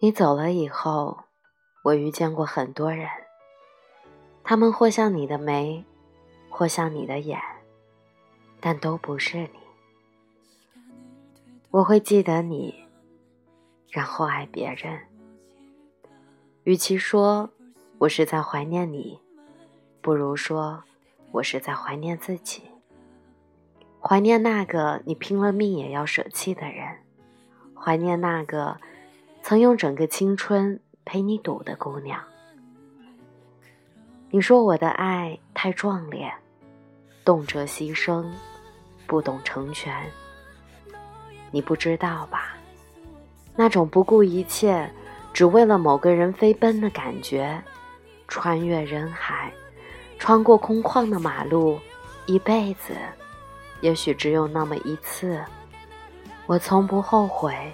你走了以后，我遇见过很多人，他们或像你的眉，或像你的眼，但都不是你。我会记得你，然后爱别人。与其说我是在怀念你，不如说我是在怀念自己，怀念那个你拼了命也要舍弃的人，怀念那个。曾用整个青春陪你赌的姑娘，你说我的爱太壮烈，动辄牺牲，不懂成全。你不知道吧？那种不顾一切，只为了某个人飞奔的感觉，穿越人海，穿过空旷的马路，一辈子，也许只有那么一次。我从不后悔。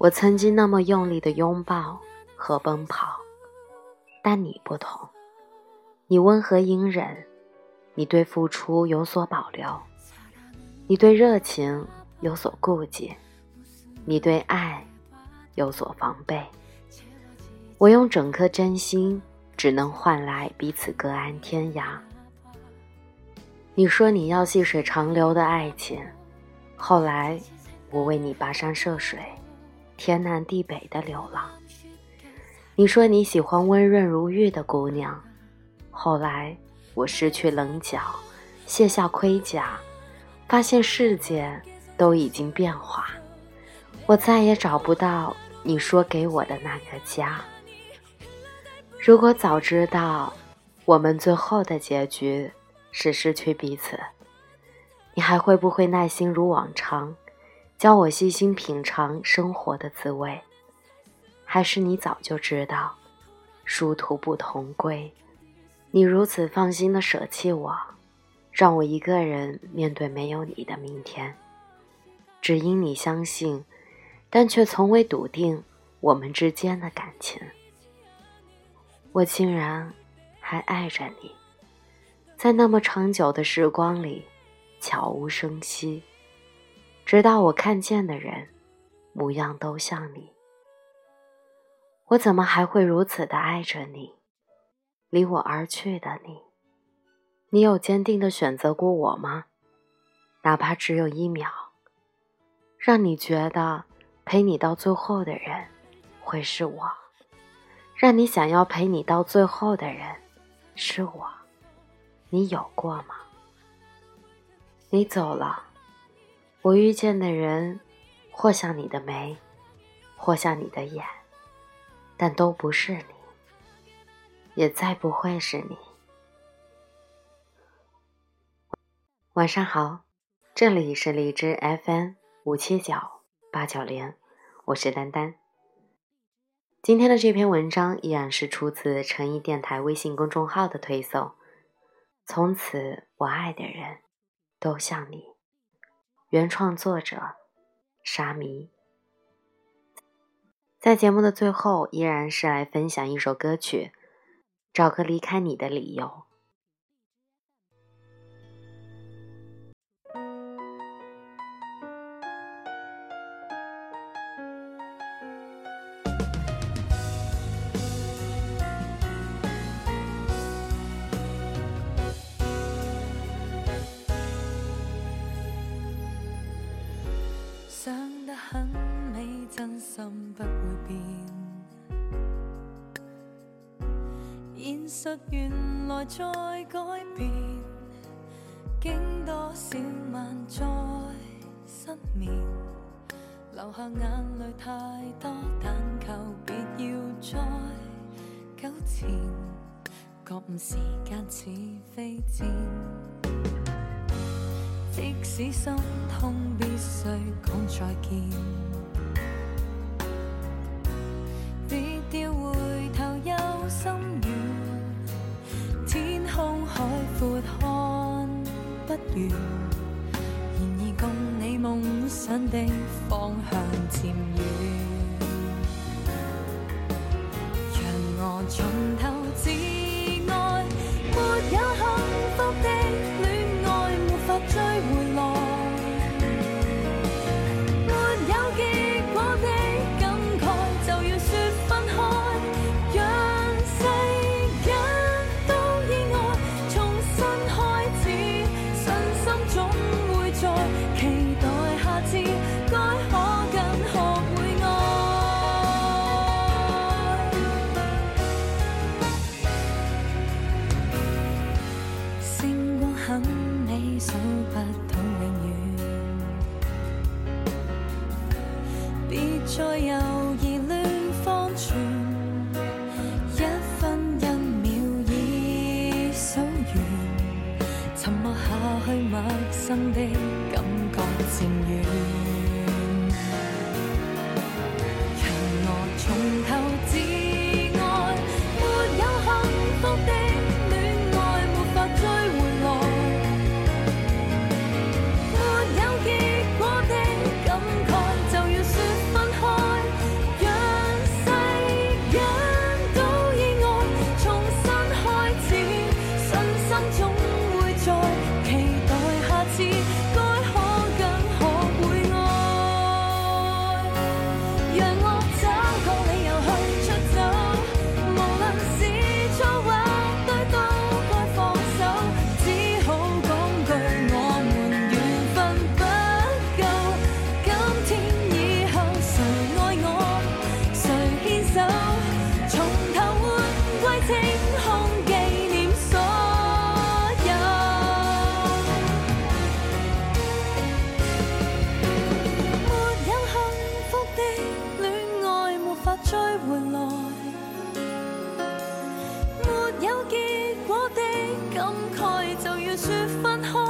我曾经那么用力的拥抱和奔跑，但你不同，你温和隐忍，你对付出有所保留，你对热情有所顾忌，你对爱有所防备。我用整颗真心，只能换来彼此各安天涯。你说你要细水长流的爱情，后来我为你跋山涉水。天南地北的流浪。你说你喜欢温润如玉的姑娘，后来我失去棱角，卸下盔甲，发现世界都已经变化，我再也找不到你说给我的那个家。如果早知道我们最后的结局是失去彼此，你还会不会耐心如往常？教我细心品尝生活的滋味，还是你早就知道，殊途不同归。你如此放心的舍弃我，让我一个人面对没有你的明天。只因你相信，但却从未笃定我们之间的感情。我竟然还爱着你，在那么长久的时光里，悄无声息。直到我看见的人，模样都像你，我怎么还会如此的爱着你？离我而去的你，你有坚定的选择过我吗？哪怕只有一秒，让你觉得陪你到最后的人会是我，让你想要陪你到最后的人是我，你有过吗？你走了。我遇见的人，或像你的眉，或像你的眼，但都不是你，也再不会是你。晚上好，这里是荔枝 FM 五七九八九零，我是丹丹。今天的这篇文章依然是出自诚意电台微信公众号的推送。从此，我爱的人都像你。原创作者沙弥，在节目的最后，依然是来分享一首歌曲，《找个离开你的理由》。很美，真心不会变。现实原来在改变，经多少晚再失眠，流下眼泪太多，但求别要再纠缠。觉悟时间似飞箭，即使心痛，必须讲再见。跌掉回头有心软，天空海阔看不完。然而共你梦想的方向渐远。很美，数不到永远。别再犹疑乱方寸，一分一秒已数完，沉默下去陌生的。说分开。